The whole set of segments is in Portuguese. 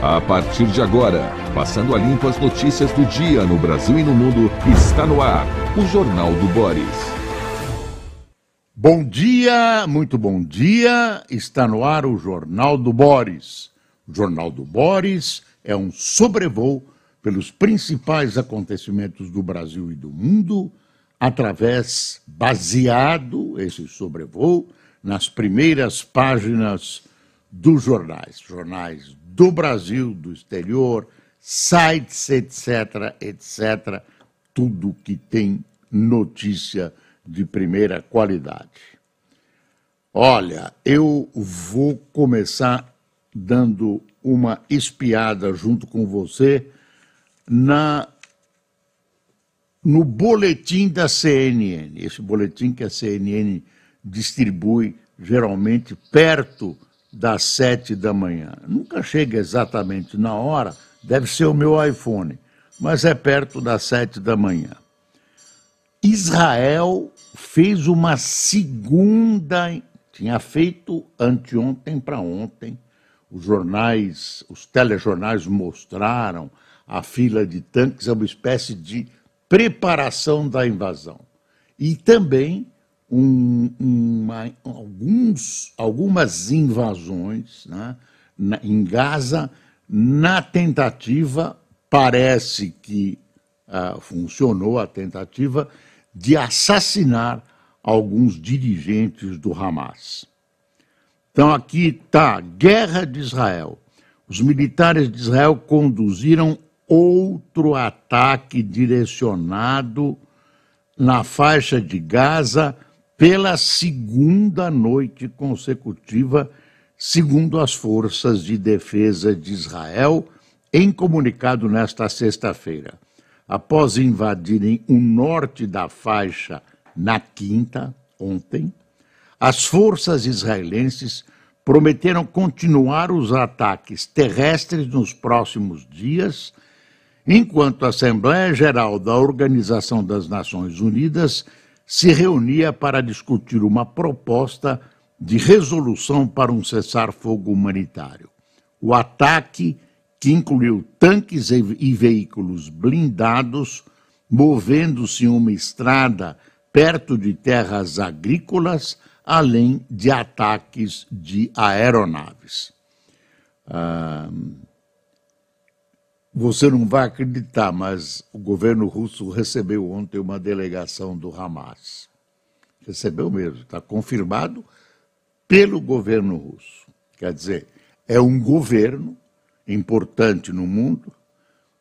A partir de agora, passando a limpo as notícias do dia no Brasil e no mundo, está no ar o Jornal do Boris. Bom dia, muito bom dia. Está no ar o Jornal do Boris. O Jornal do Boris é um sobrevoo pelos principais acontecimentos do Brasil e do mundo, através, baseado, esse sobrevoo, nas primeiras páginas dos jornais, jornais do Brasil, do exterior, sites, etc., etc., tudo que tem notícia de primeira qualidade. Olha, eu vou começar dando uma espiada junto com você na no boletim da CNN, esse boletim que a CNN distribui geralmente perto das sete da manhã. Nunca chega exatamente na hora, deve ser o meu iPhone, mas é perto das sete da manhã. Israel fez uma segunda, tinha feito anteontem para ontem, os jornais, os telejornais mostraram a fila de tanques, é uma espécie de preparação da invasão. E também um, uma, alguns, algumas invasões né, na, em Gaza, na tentativa, parece que uh, funcionou a tentativa, de assassinar alguns dirigentes do Hamas. Então aqui está, guerra de Israel. Os militares de Israel conduziram outro ataque direcionado na faixa de Gaza pela segunda noite consecutiva, segundo as forças de defesa de Israel, em comunicado nesta sexta-feira. Após invadirem o norte da faixa na quinta, ontem, as forças israelenses prometeram continuar os ataques terrestres nos próximos dias, enquanto a Assembleia Geral da Organização das Nações Unidas se reunia para discutir uma proposta de resolução para um cessar-fogo humanitário. O ataque, que incluiu tanques e veículos blindados, movendo-se em uma estrada perto de terras agrícolas, além de ataques de aeronaves. Ah, você não vai acreditar, mas o governo russo recebeu ontem uma delegação do Hamas. Recebeu mesmo, está confirmado pelo governo russo. Quer dizer, é um governo importante no mundo,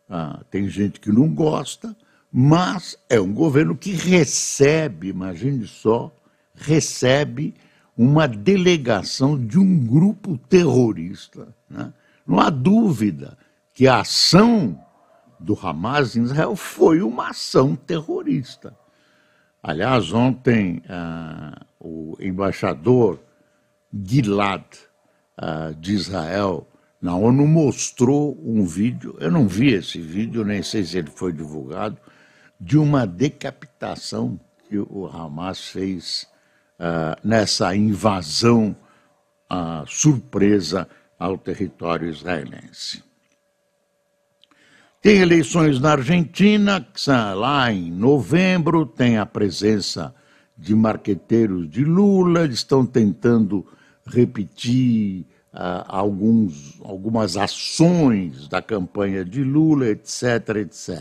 ah, tem gente que não gosta, mas é um governo que recebe, imagine só, recebe uma delegação de um grupo terrorista. Né? Não há dúvida que a ação do Hamas em Israel foi uma ação terrorista. Aliás, ontem uh, o embaixador Gilad uh, de Israel na ONU mostrou um vídeo, eu não vi esse vídeo, nem sei se ele foi divulgado, de uma decapitação que o Hamas fez uh, nessa invasão surpresa ao território israelense. Tem eleições na Argentina, lá em novembro, tem a presença de marqueteiros de Lula, eles estão tentando repetir uh, alguns, algumas ações da campanha de Lula, etc, etc.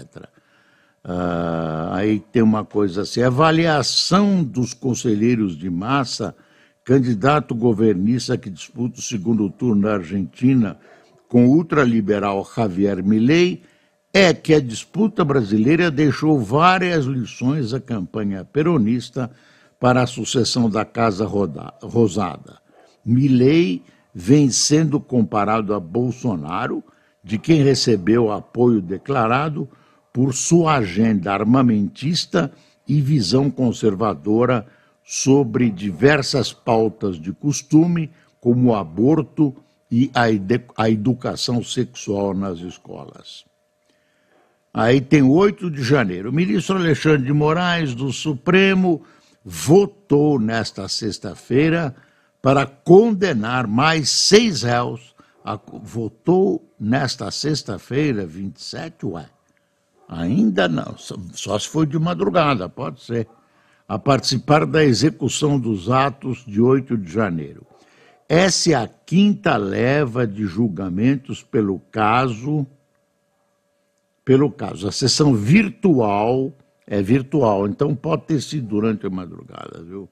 Uh, aí tem uma coisa assim, avaliação dos conselheiros de massa, candidato governista que disputa o segundo turno na Argentina com o ultraliberal Javier Milei, é que a disputa brasileira deixou várias lições à campanha peronista para a sucessão da Casa Rosada. Milley vem sendo comparado a Bolsonaro, de quem recebeu apoio declarado por sua agenda armamentista e visão conservadora sobre diversas pautas de costume, como o aborto e a, educação sexual nas escolas. Aí tem 8 de janeiro. O ministro Alexandre de Moraes, do Supremo, votou nesta sexta-feira para condenar mais seis réus a, votou nesta sexta-feira, 27, ué. Ainda não, só se foi de madrugada, pode ser, a participar da execução dos atos de 8 de janeiro. Essa é a quinta leva de julgamentos pelo caso, pelo caso. A sessão virtual é virtual, então pode ter sido durante a madrugada, viu?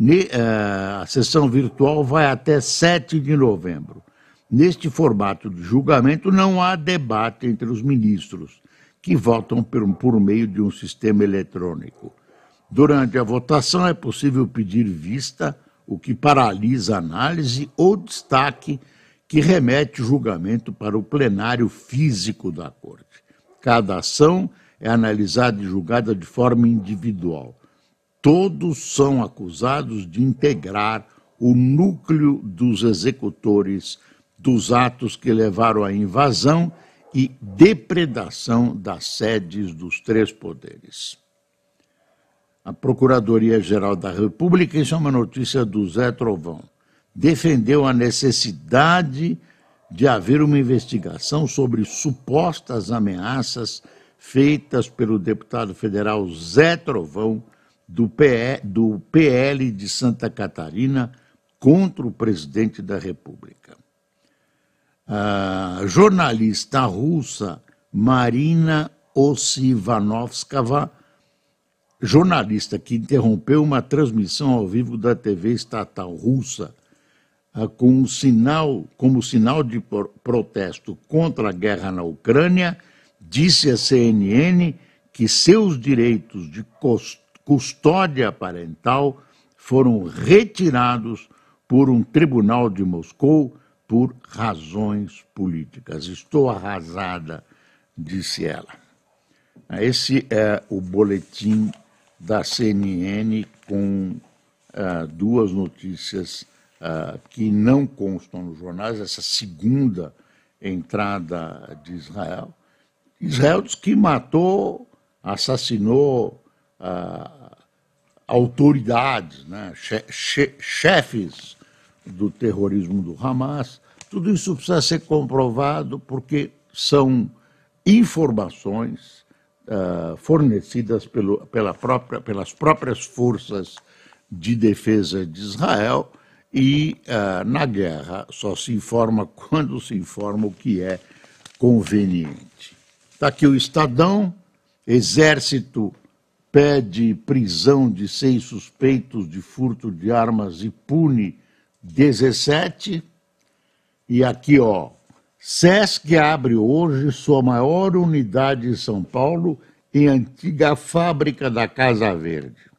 Eh, a sessão virtual vai até 7 de novembro. Neste formato de julgamento, não há debate entre os ministros, que votam por, por meio de um sistema eletrônico. Durante a votação, é possível pedir vista, o que paralisa a análise, ou destaque, que remete o julgamento para o plenário físico da Corte. Cada ação é analisada e julgada de forma individual. Todos são acusados de integrar o núcleo dos executores dos atos que levaram à invasão e depredação das sedes dos três poderes. A Procuradoria-Geral da República, isso é uma notícia do Zé Trovão, defendeu a necessidade de haver uma investigação sobre supostas ameaças feitas pelo deputado federal Zé Trovão, do, do PL de Santa Catarina, contra o presidente da República. A jornalista russa Marina Osivanovskava, jornalista que interrompeu uma transmissão ao vivo da TV estatal russa com um sinal, como sinal de protesto contra a guerra na Ucrânia, disse à CNN que seus direitos de custódia parental foram retirados por um tribunal de Moscou por razões políticas. Estou arrasada, disse ela. Esse é o boletim da CNN com uh, duas notícias uh, que não constam nos jornais. Essa segunda entrada de Israel. Israel diz que matou, assassinou uh, autoridades, né, che che chefes do terrorismo do Hamas. Tudo isso precisa ser comprovado porque são informações uh, fornecidas pelo, pela própria, pelas próprias forças de defesa de Israel e uh, na guerra só se informa quando se informa o que é conveniente. Está aqui o Estadão, Exército pede prisão de seis suspeitos de furto de armas e pune 17. E aqui, ó, SESC abre hoje sua maior unidade em São Paulo, em antiga fábrica da Casa Verde.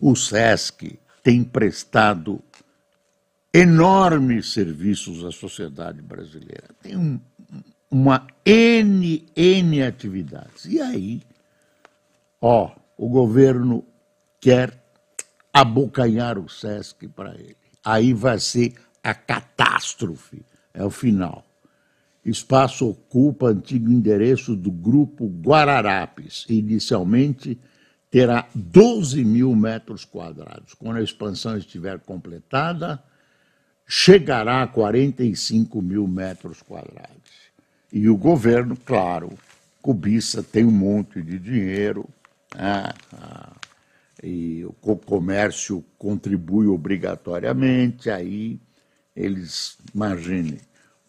O SESC tem prestado enormes serviços à sociedade brasileira. Tem um, uma N, N atividades. E aí, ó, o governo quer abocanhar o SESC para ele. Aí vai ser a catástrofe, é o final. Espaço ocupa antigo endereço do grupo Guararapes. Inicialmente terá 12 mil metros quadrados. Quando a expansão estiver completada, chegará a 45 mil metros quadrados. E o governo, claro, cobiça, tem um monte de dinheiro. Né? Ah, e o comércio contribui obrigatoriamente, aí eles, imaginem,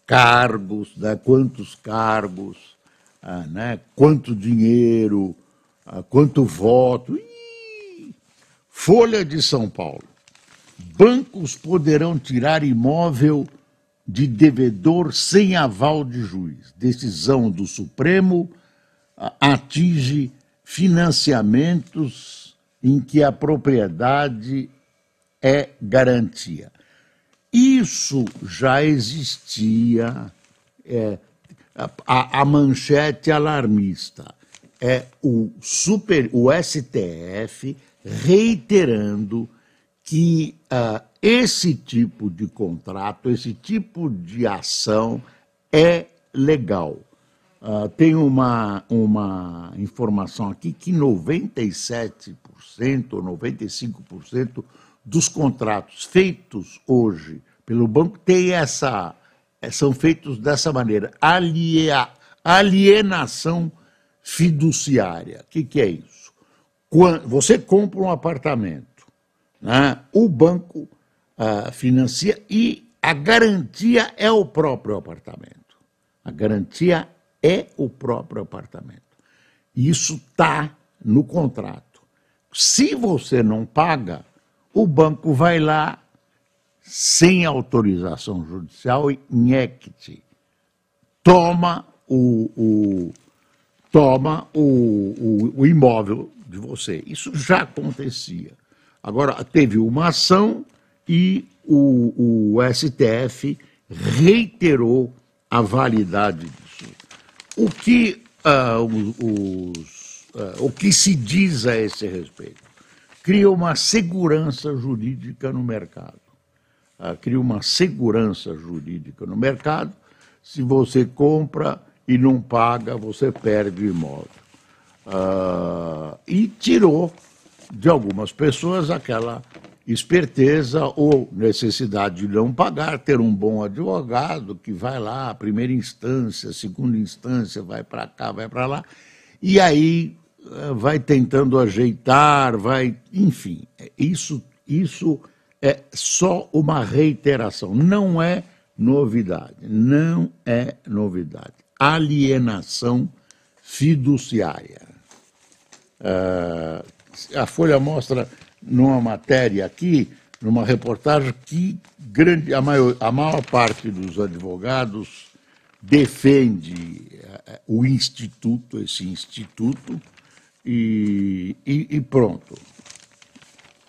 cargos, né, quantos cargos, ah, né, quanto dinheiro, quanto voto. Folha de São Paulo. Bancos poderão tirar imóvel de devedor sem aval de juiz. Decisão do Supremo ah, atinge financiamentos em que a propriedade é garantia. Isso já existia, é, a, a, manchete alarmista é o, super, o STF reiterando que uh, esse tipo de contrato, esse tipo de ação é legal. Uh, tem uma, uma informação aqui que 97% ou 95% dos contratos feitos hoje pelo banco tem essa. São feitos dessa maneira. Alienação fiduciária. O que, que é isso? Quando você compra um apartamento, né? o banco uh, financia e a garantia é o próprio apartamento. A garantia é o próprio apartamento. Isso está no contrato. Se você não paga, o banco vai lá sem autorização judicial e nheque toma o, o toma o, o, o, imóvel de você. Isso já acontecia. Agora, teve uma ação e o, o STF reiterou a validade disso. O que, uh, os, uh, o que se diz a esse respeito? Cria uma segurança jurídica no mercado. Uh, cria uma segurança jurídica no mercado. Se você compra e não paga, você perde o imóvel. e tirou de algumas pessoas aquela esperteza ou necessidade de não pagar, ter um bom advogado que vai lá, primeira instância, segunda instância, vai para cá, vai para lá, e aí eh, vai tentando ajeitar, vai, enfim, isso, isso é só uma reiteração, não é novidade, não é novidade. Alienação fiduciária. Uh, a Folha mostra numa matéria aqui, numa reportagem, que grande, a, maior, a maior parte dos advogados defende uh, o instituto, esse instituto, e, e, e, pronto.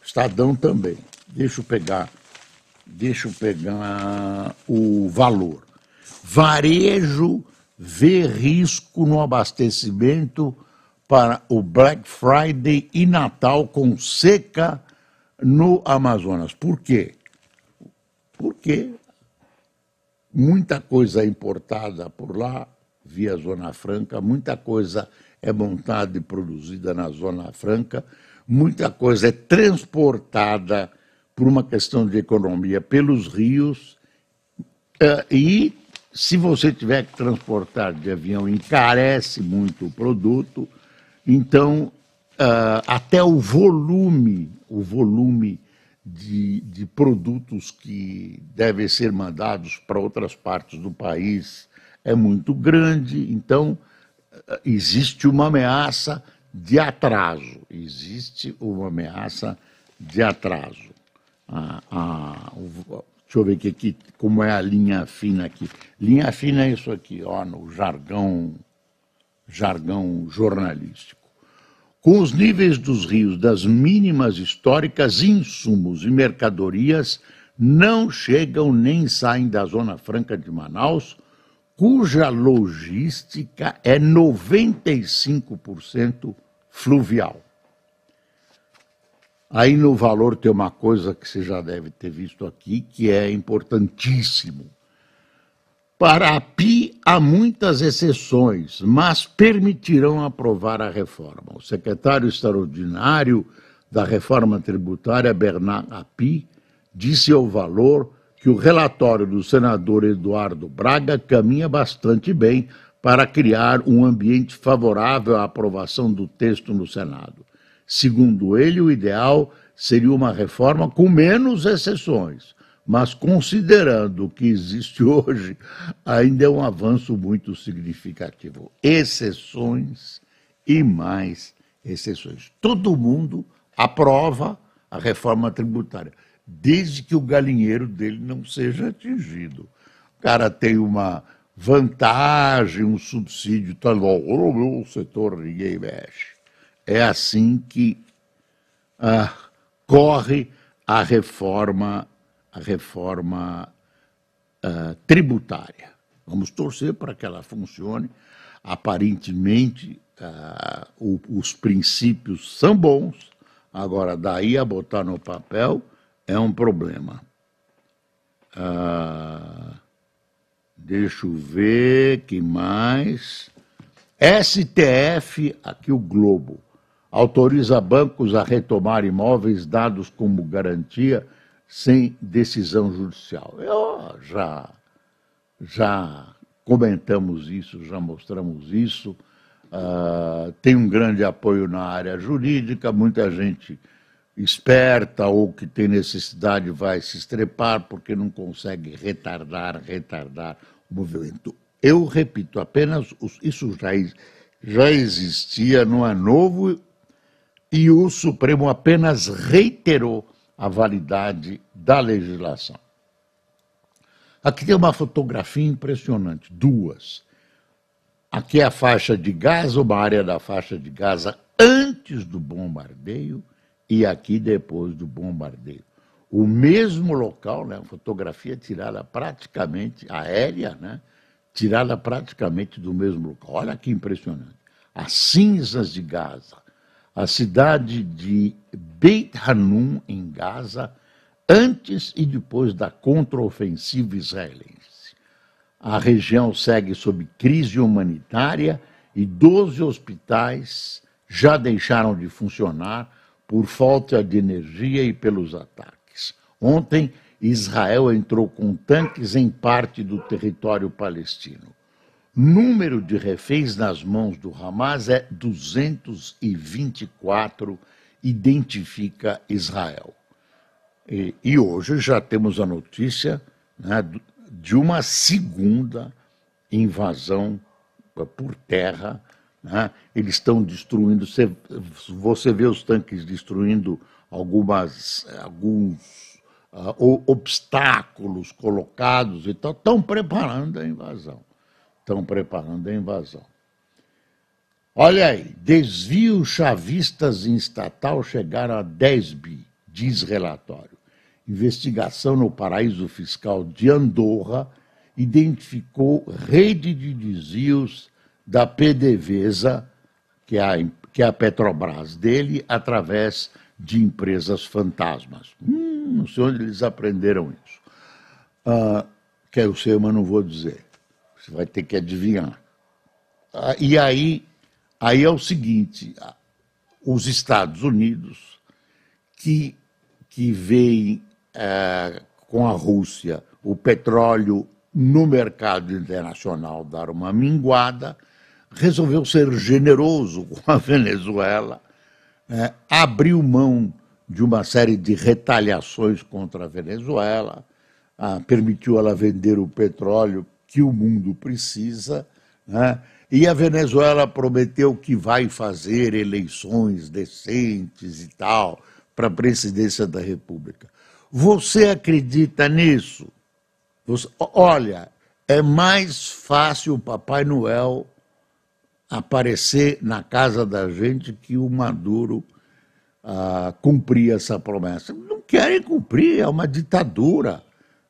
Estadão também. Deixa eu pegar, deixa eu pegar o valor. Varejo vê risco no abastecimento para o Black Friday e Natal com seca no Amazonas. Por quê? Porque muita coisa é importada por lá, via Zona Franca, muita coisa é montada e produzida na Zona Franca, muita coisa é transportada por uma questão de economia pelos rios, eh, e se você tiver que transportar de avião, encarece muito o produto, então, uh, até o volume, o volume de, de produtos que devem ser mandados para outras partes do país é muito grande, então uh, existe uma ameaça de atraso, existe uma ameaça de atraso. Ah, ah, deixa eu ver aqui, aqui, como é a linha fina aqui. Linha fina é isso aqui, ó, no jargão jargão jornalístico. Com os níveis dos rios das mínimas históricas, insumos e mercadorias não chegam nem saem da Zona Franca de Manaus, cuja logística é 95% fluvial. Aí no valor tem uma coisa que você já deve ter visto aqui, que é importantíssimo. Para a PI há muitas exceções, mas permitirão aprovar a reforma. O secretário extraordinário da reforma tributária, Bernard Api, disse ao valor que o relatório do senador Eduardo Braga caminha bastante bem para criar um ambiente favorável à aprovação do texto no Senado. Segundo ele, o ideal seria uma reforma com menos exceções mas considerando o que existe hoje, ainda é um avanço muito significativo. Exceções e mais exceções. Todo mundo aprova a reforma tributária, desde que o galinheiro dele não seja atingido. O cara tem uma vantagem, um subsídio, tá bom, o meu setor ninguém mexe. É assim que ah, corre a reforma a reforma uh, tributária. Vamos torcer para que ela funcione. Aparentemente, uh, o, os princípios são bons, agora, daí a botar no papel é um problema. Uh, deixa eu ver que mais. STF, aqui o Globo, autoriza bancos a retomar imóveis dados como garantia sem decisão judicial. Eu já, já comentamos isso, já mostramos isso. Uh, tem um grande apoio na área jurídica, muita gente esperta ou que tem necessidade vai se estrepar porque não consegue retardar, retardar o movimento. Eu repito, apenas isso já, já existia, não é novo, e o Supremo apenas reiterou a validade da legislação. Aqui tem uma fotografia impressionante, duas. Aqui é a faixa de Gaza, uma área da faixa de Gaza antes do bombardeio, e aqui depois do bombardeio. O mesmo local, né, fotografia tirada praticamente aérea, né, tirada praticamente do mesmo local. Olha que impressionante. As cinzas de Gaza, a cidade de Beit Hanun, em Gaza, antes e depois da contraofensiva israelense. A região segue sob crise humanitária e 12 hospitais já deixaram de funcionar por falta de energia e pelos ataques. Ontem, Israel entrou com tanques em parte do território palestino. Número de reféns nas mãos do Hamas é 224, identifica Israel. E, e hoje já temos a notícia né, de uma segunda invasão por terra né? Eles estão destruindo, você, você vê os tanques destruindo algumas, alguns uh, obstáculos colocados e tal, estão preparando a invasão. Estão preparando a invasão. Olha aí, desvios chavistas em estatal chegaram a 10 bi, diz relatório. Investigação no paraíso fiscal de Andorra identificou rede de desvios da PDVSA, que é a, que é a Petrobras dele, através de empresas fantasmas. Hum, não sei onde eles aprenderam isso. Ah, quero ser, mas não vou dizer. Você vai ter que adivinhar. Ah, e aí, aí é o seguinte: os Estados Unidos, que, que veem é, com a Rússia o petróleo no mercado internacional dar uma minguada, resolveu ser generoso com a Venezuela, é, abriu mão de uma série de retaliações contra a Venezuela, ah, permitiu ela vender o petróleo que o mundo precisa, né? e a Venezuela prometeu que vai fazer eleições decentes e tal para a presidência da República. Você acredita nisso? Você, olha, é mais fácil o Papai Noel aparecer na casa da gente que o Maduro ah, cumprir essa promessa. Não querem cumprir, é uma ditadura.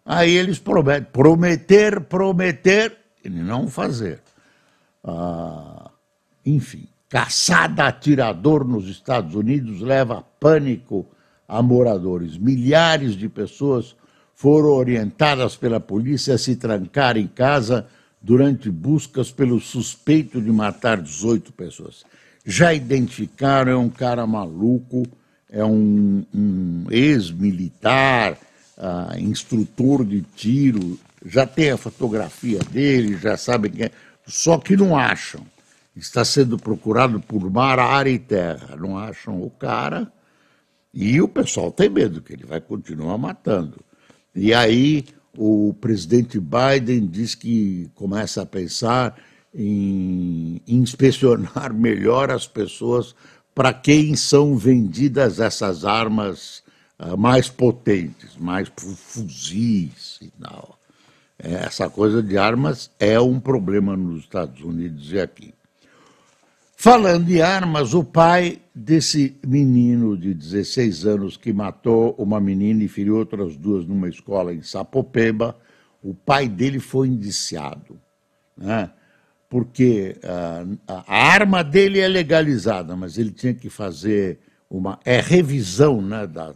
Aí eles prometem, prometer, prometer e não fazer. Ah, enfim, caçada atirador nos Estados Unidos leva pânico a moradores. Milhares de pessoas foram orientadas pela polícia a se trancar em casa durante buscas pelo suspeito de matar 18 pessoas. Já identificaram, é um cara maluco, é um, um ex-militar, uh, instrutor de tiro, já tem a fotografia dele, já sabem quem é, só que não acham. Está sendo procurado por mar, ar e terra. Não acham o cara e o pessoal tem medo que ele vai continuar matando. E aí o presidente Biden diz que começa a pensar em inspecionar melhor as pessoas para quem são vendidas essas armas mais potentes, mais fuzis e tal. É, essa coisa de armas é um problema nos Estados Unidos e aqui. Falando de armas, o pai desse menino de 16 anos que matou uma menina e feriu outras duas numa escola em Sapopemba, o pai dele foi indiciado, né? porque uh, a arma dele é legalizada, mas ele tinha que fazer uma é revisão né, da,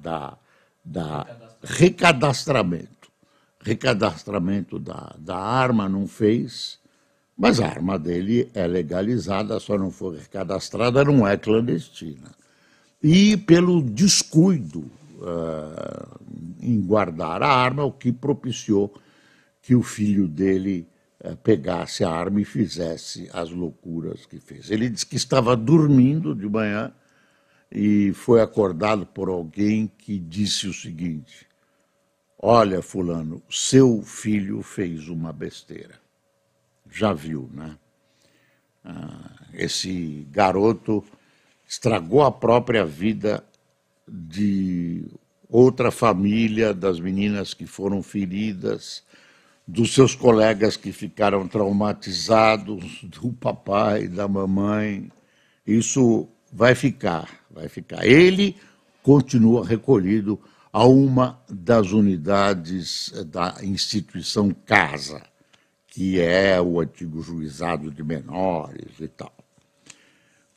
da, da recadastramento. Recadastramento da, da arma não fez mas a arma dele é legalizada, só não foi cadastrada, não é clandestina. E pelo descuido uh, em guardar a arma, o que propiciou que o filho dele uh, pegasse a arma e fizesse as loucuras que fez. Ele disse que estava dormindo de manhã e foi acordado por alguém que disse o seguinte: Olha, Fulano, seu filho fez uma besteira. Já viu, né? Ah, esse garoto estragou a própria vida de outra família, das meninas que foram feridas, dos seus colegas que ficaram traumatizados, do papai, da mamãe. Isso vai ficar, vai ficar. Ele continua recolhido a uma das unidades da instituição Casa, que é o antigo juizado de menores e tal.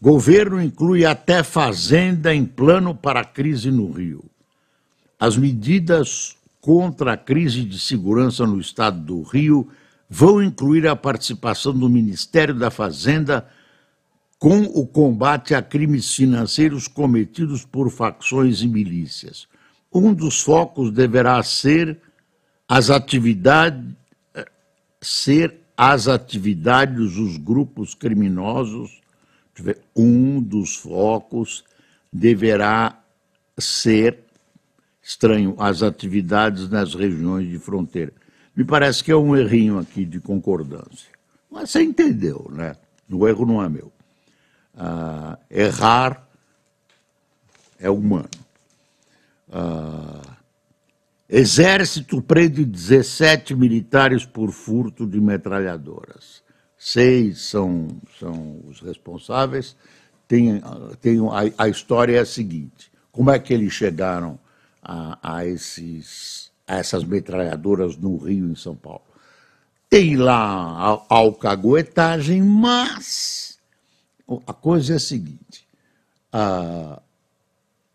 Governo inclui até fazenda em plano para a crise no Rio. As medidas contra a crise de segurança no estado do Rio vão incluir a participação do Ministério da Fazenda com o combate a crimes financeiros cometidos por facções e milícias. Um dos focos deverá ser as atividades ser as atividades dos grupos criminosos um dos focos deverá ser estranho as atividades nas regiões de fronteira. Me parece que é um errinho aqui de concordância. Mas você entendeu, né? O erro não é meu. Ah, errar é humano. Ah, exército prende 17 militares por furto de metralhadoras seis são, são os responsáveis. Tem, tem a, a história é a seguinte: como é que eles chegaram a, a, esses, a essas metralhadoras no Rio, em São Paulo? Tem lá a alcaguetagem, mas a coisa é a seguinte: a,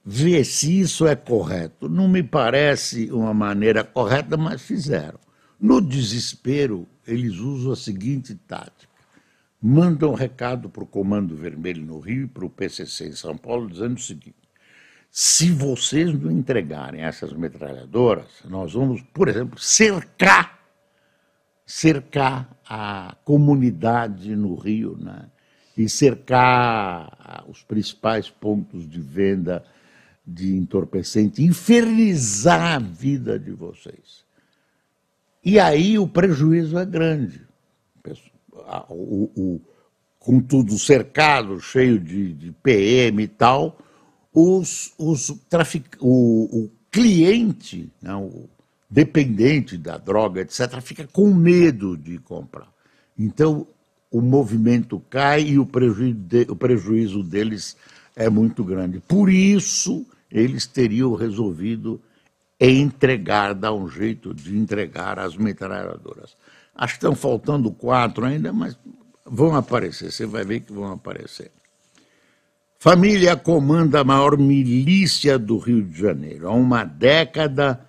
ver se isso é correto. Não me parece uma maneira correta, mas fizeram. No desespero, eles usam a seguinte tática: mandam um recado para o Comando Vermelho no Rio e para o PCC em São Paulo, dizendo o seguinte: se vocês não entregarem essas metralhadoras, nós vamos, por exemplo, cercar cercar a comunidade no Rio, né? E cercar os principais pontos de venda de entorpecente, infernizar a vida de vocês. E aí o prejuízo é grande. O, o, com tudo cercado, cheio de, de PM e tal, os, os trafic... o, o cliente, né, o dependente da droga, etc., fica com medo de comprar. Então, o movimento cai e o prejuízo, de, o prejuízo deles é muito grande. Por isso, eles teriam resolvido entregar, dar um jeito de entregar as metralhadoras. Acho que estão faltando quatro ainda, mas vão aparecer, você vai ver que vão aparecer. Família comanda a maior milícia do Rio de Janeiro. Há uma década,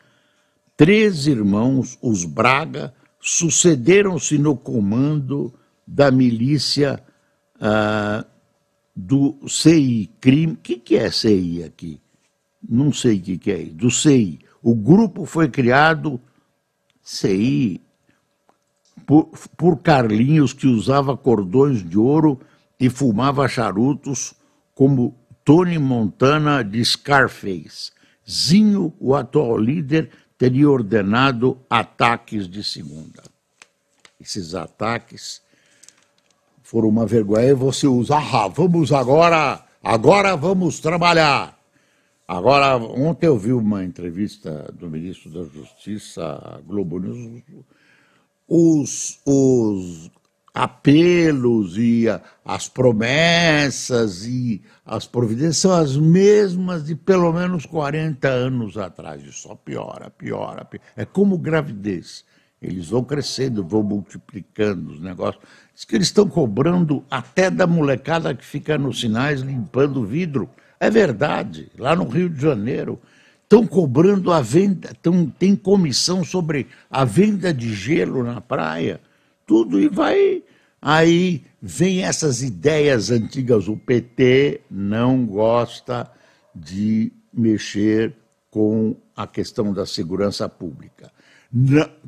três irmãos, os Braga, sucederam-se no comando da milícia ah, do CI Crime. O que, que é CI aqui? Não sei o que, que é. Do CI. O grupo foi criado, CI, por, por Carlinhos, que usava cordões de ouro e fumava charutos, como Tony Montana de Scarface. Zinho, o atual líder, teria ordenado ataques de segunda. Esses ataques foram uma vergonha. Você usa, ah, vamos agora, agora vamos trabalhar. Agora, ontem eu vi uma entrevista do ministro da Justiça, Globo News, os, os apelos e a, as promessas e as providências são as mesmas de pelo menos 40 anos atrás. E só piora, piora, piora. É como gravidez. Eles vão crescendo, vão multiplicando os negócios. Diz que eles estão cobrando até da molecada que fica nos sinais limpando vidro. É verdade, lá no Rio de Janeiro estão cobrando a venda, tão, tem comissão sobre a venda de gelo na praia, tudo e vai. Aí vem essas ideias antigas. O PT não gosta de mexer com a questão da segurança pública.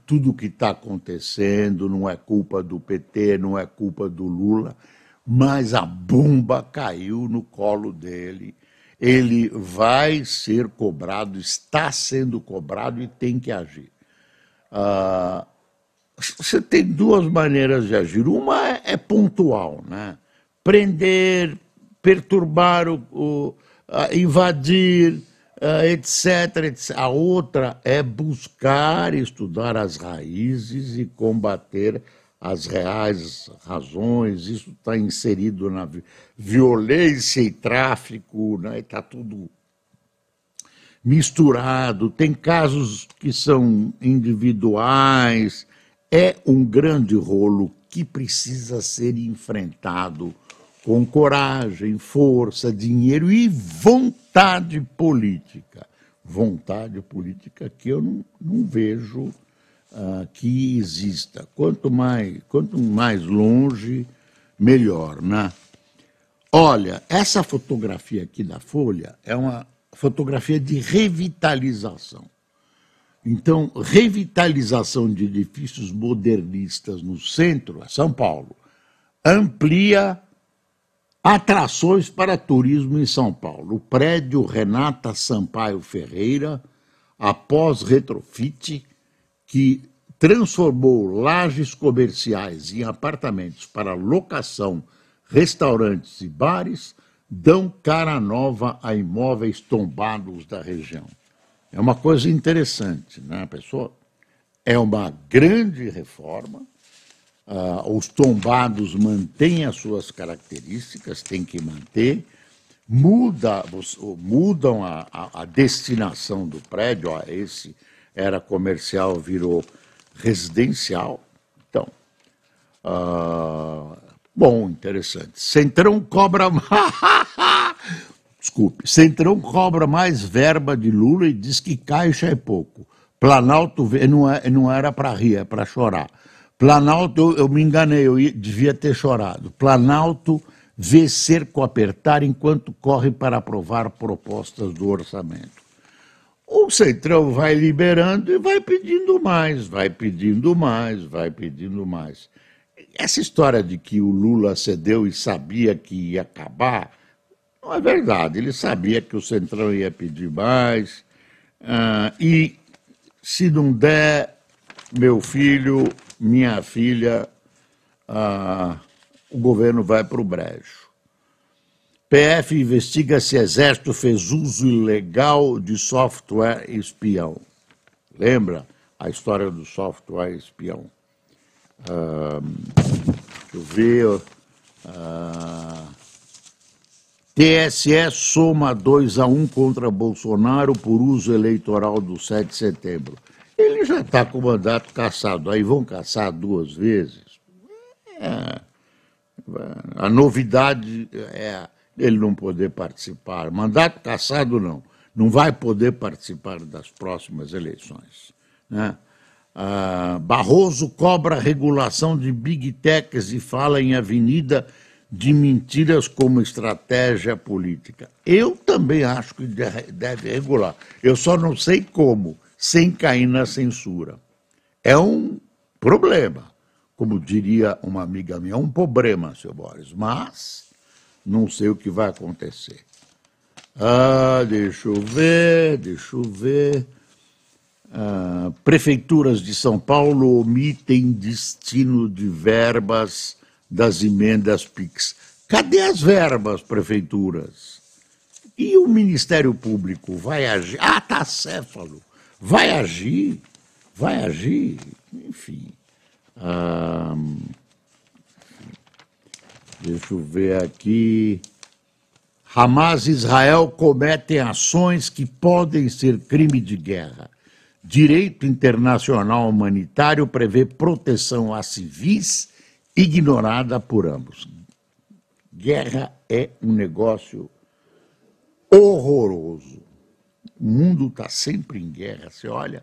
Tudo que está acontecendo não é culpa do PT, não é culpa do Lula, mas a bomba caiu no colo dele. Ele vai ser cobrado, está sendo cobrado e tem que agir. Ah, você tem duas maneiras de agir. Uma é, é pontual, né? Prender, perturbar, o, o invadir, etc, etc. A outra é buscar estudar as raízes e combater as reais razões. Isso está inserido na violência e tráfico, né? está tudo misturado. Tem casos que são individuais. É um grande rolo que precisa ser enfrentado com coragem, força, dinheiro e vontade política. Vontade política que eu não, não vejo uh, que exista. Quanto mais, quanto mais longe, melhor, né? Olha, essa fotografia aqui da Folha é uma fotografia de revitalização. Então, revitalização de edifícios modernistas no centro, São Paulo, amplia Atrações para turismo em São Paulo. O prédio Renata Sampaio Ferreira, após retrofit, que transformou lajes comerciais em apartamentos para locação, restaurantes e bares, dão cara nova a imóveis tombados da região. É uma coisa interessante, né, pessoal? É uma grande reforma Uh, os tombados mantêm as suas características, tem que manter, muda, mudam a, a, a destinação do prédio, ó, esse era comercial, virou residencial. Então, uh, bom, interessante. Centrão cobra. Desculpe, Centrão cobra mais verba de Lula e diz que caixa é pouco. Planalto não, é, não era para rir, é para chorar. Planalto, eu, eu me enganei, eu ia, devia ter chorado. Planalto vê cerco apertar enquanto corre para aprovar propostas do orçamento. O Centrão vai liberando e vai pedindo mais, vai pedindo mais, vai pedindo mais. Essa história de que o Lula cedeu e sabia que ia acabar, não é verdade. Ele sabia que o Centrão ia pedir mais. Uh, e se não der, meu filho, minha filha, ah, o governo vai para o brejo. PF investiga se Exército fez uso ilegal de software espião. Lembra a história do software espião? Ah, eu ver. Ah, TSE soma 2 a 1 um contra Bolsonaro por uso eleitoral do 7 de setembro. Já está com o mandato caçado, aí vão caçar duas vezes. É, a novidade é ele não poder participar. Mandato caçado, não. Não vai poder participar das próximas eleições. Né? Ah, Barroso cobra regulação de big techs e fala em avenida de mentiras como estratégia política. Eu também acho que deve regular. Eu só não sei como sem cair na censura. É um problema, como diria uma amiga minha, um problema, seu Boris, mas não sei o que vai acontecer. Ah, deixa eu ver, deixa eu ver. Ah, prefeituras de São Paulo omitem destino de verbas das emendas PIX. Cadê as verbas, prefeituras? E o Ministério Público vai agir? Ah, tá céfalo vai agir, vai agir, enfim. Ah, deixa eu ver aqui. Hamas e Israel cometem ações que podem ser crime de guerra. Direito internacional humanitário prevê proteção a civis ignorada por ambos. Guerra é um negócio horroroso. O mundo está sempre em guerra. Você olha,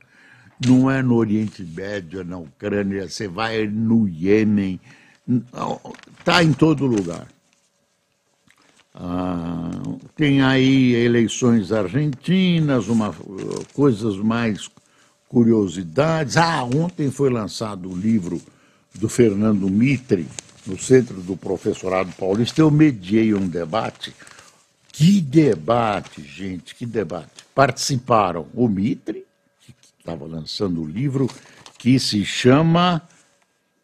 não é no Oriente Médio, é na Ucrânia, você vai no Iêmen, está em todo lugar. Ah, tem aí eleições argentinas, uma, coisas mais curiosidades. Ah, ontem foi lançado o livro do Fernando Mitre, no Centro do Professorado Paulista. Eu mediei um debate. Que debate, gente, que debate. Participaram o Mitre, que estava lançando o livro, que se chama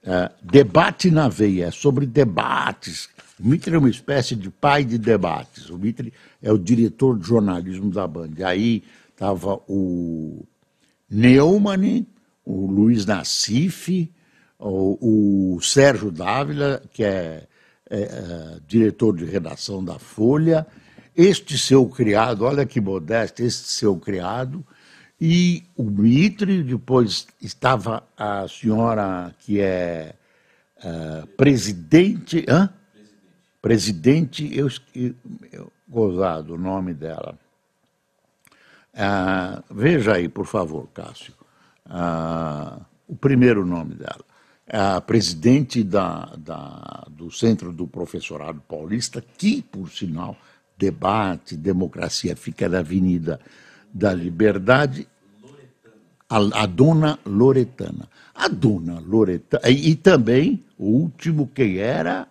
uh, Debate na Veia, é sobre debates o Mitre é uma espécie de pai de debates. O Mitre é o diretor de jornalismo da Band. E aí estava o Neumann, o Luiz Nassif, o, o Sérgio Dávila, que é, é, é, diretor de redação da Folha, este seu criado, olha que modesto, este seu criado, e o Mitre, depois estava a senhora que é uh, presidente. Hã? presidente, eu, eu gozado o nome dela. Ah, veja aí, por favor, Cássio, ah, o primeiro nome dela. A presidente da, da, do Centro do Professorado Paulista, que, por sinal, debate, democracia, fica na Avenida da Liberdade, a, a, dona Loretana. A dona Loretana, e, e também o último que era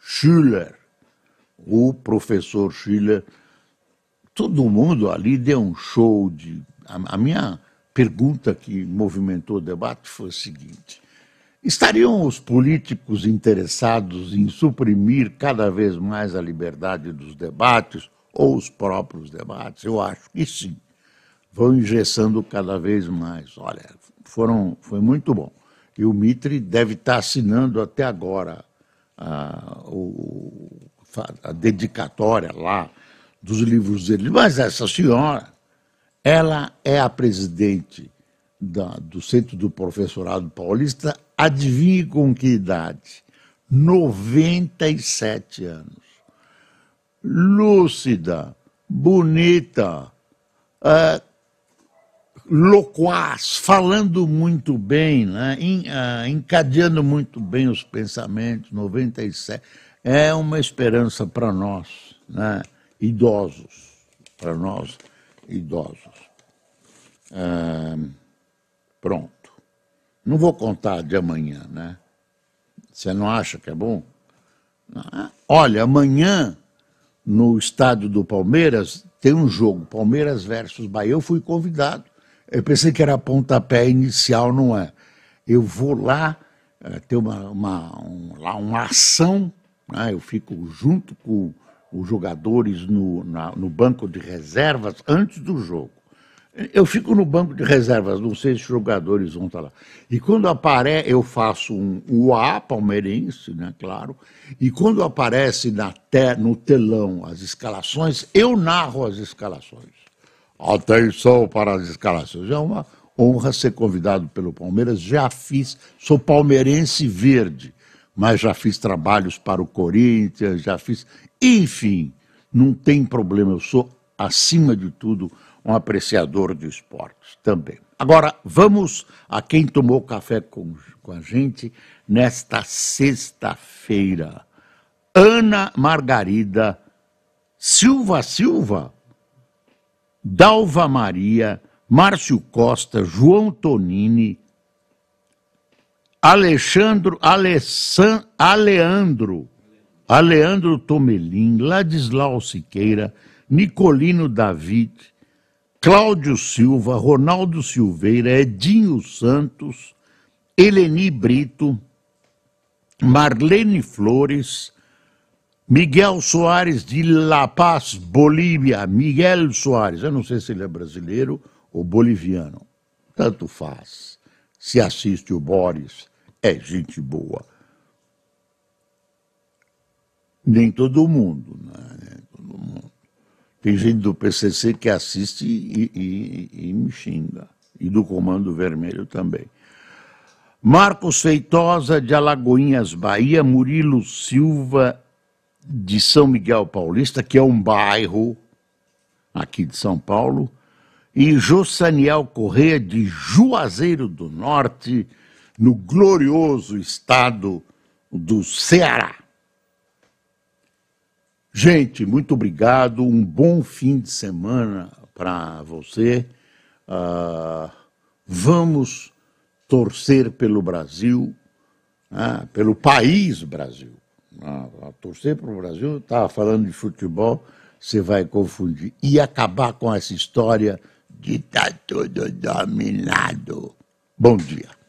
Schiller, o professor Schiller, todo mundo ali deu um show de. A, a minha pergunta que movimentou o debate foi a seguinte: estariam os políticos interessados em suprimir cada vez mais a liberdade dos debates ou os próprios debates? Eu acho que sim. Vão engessando cada vez mais. Olha, foram, foi muito bom. E o Mitre deve estar assinando até agora a, a dedicatória lá dos livros dele. Mas essa senhora, ela é a presidente da, do Centro do Professorado Paulista, adivinhe com que idade? 97 anos. Lúcida, bonita, é, loquaz, falando muito bem, né? uh, encadeando muito bem os pensamentos, 97. É uma esperança para nós, né? idosos, para nós idosos. Uh, pronto. Não vou contar de amanhã, né? Você não acha que é bom? Olha, amanhã, no estádio do Palmeiras, tem um jogo, Palmeiras versus Bahia. Eu fui convidado eu pensei que era pontapé inicial, não é. Eu vou lá é, ter uma, uma, um, lá uma ação, né? eu fico junto com os jogadores no, na, no banco de reservas antes do jogo. Eu fico no banco de reservas, não sei se os jogadores vão estar lá. E quando aparece, eu faço um UA palmeirense, né, claro. E quando aparece na te, no telão as escalações, eu narro as escalações. Atenção para as escalações. É uma honra ser convidado pelo Palmeiras. Já fiz, sou palmeirense verde, mas já fiz trabalhos para o Corinthians, já fiz. Enfim, não tem problema. Eu sou, acima de tudo, um apreciador de esportes também. Agora, vamos a quem tomou café com, com a gente nesta sexta-feira. Ana Margarida Silva Silva Dalva Maria, Márcio Costa, João Tonini, Alexandro, Alessan, Aleandro, Aleandro Tomelin, Ladislau Siqueira, Nicolino David, Cláudio Silva, Ronaldo Silveira, Edinho Santos, Eleni Brito, Marlene Flores, Miguel Soares de La Paz, Bolívia. Miguel Soares, eu não sei se ele é brasileiro ou boliviano. Tanto faz. Se assiste o Boris, é gente boa. Nem todo mundo, né? Nem todo mundo. Tem gente do PCC que assiste e, e, e me xinga. E do Comando Vermelho também. Marcos Feitosa, de Alagoinhas, Bahia. Murilo Silva de São Miguel Paulista, que é um bairro aqui de São Paulo, e Jossaniel Correia de Juazeiro do Norte, no glorioso estado do Ceará. Gente, muito obrigado. Um bom fim de semana para você. Uh, vamos torcer pelo Brasil, né, pelo país Brasil. Uh, torcer pelo Brasil, estava falando de futebol, você vai confundir. E acabar com essa história de estar tá tudo dominado. Bom dia.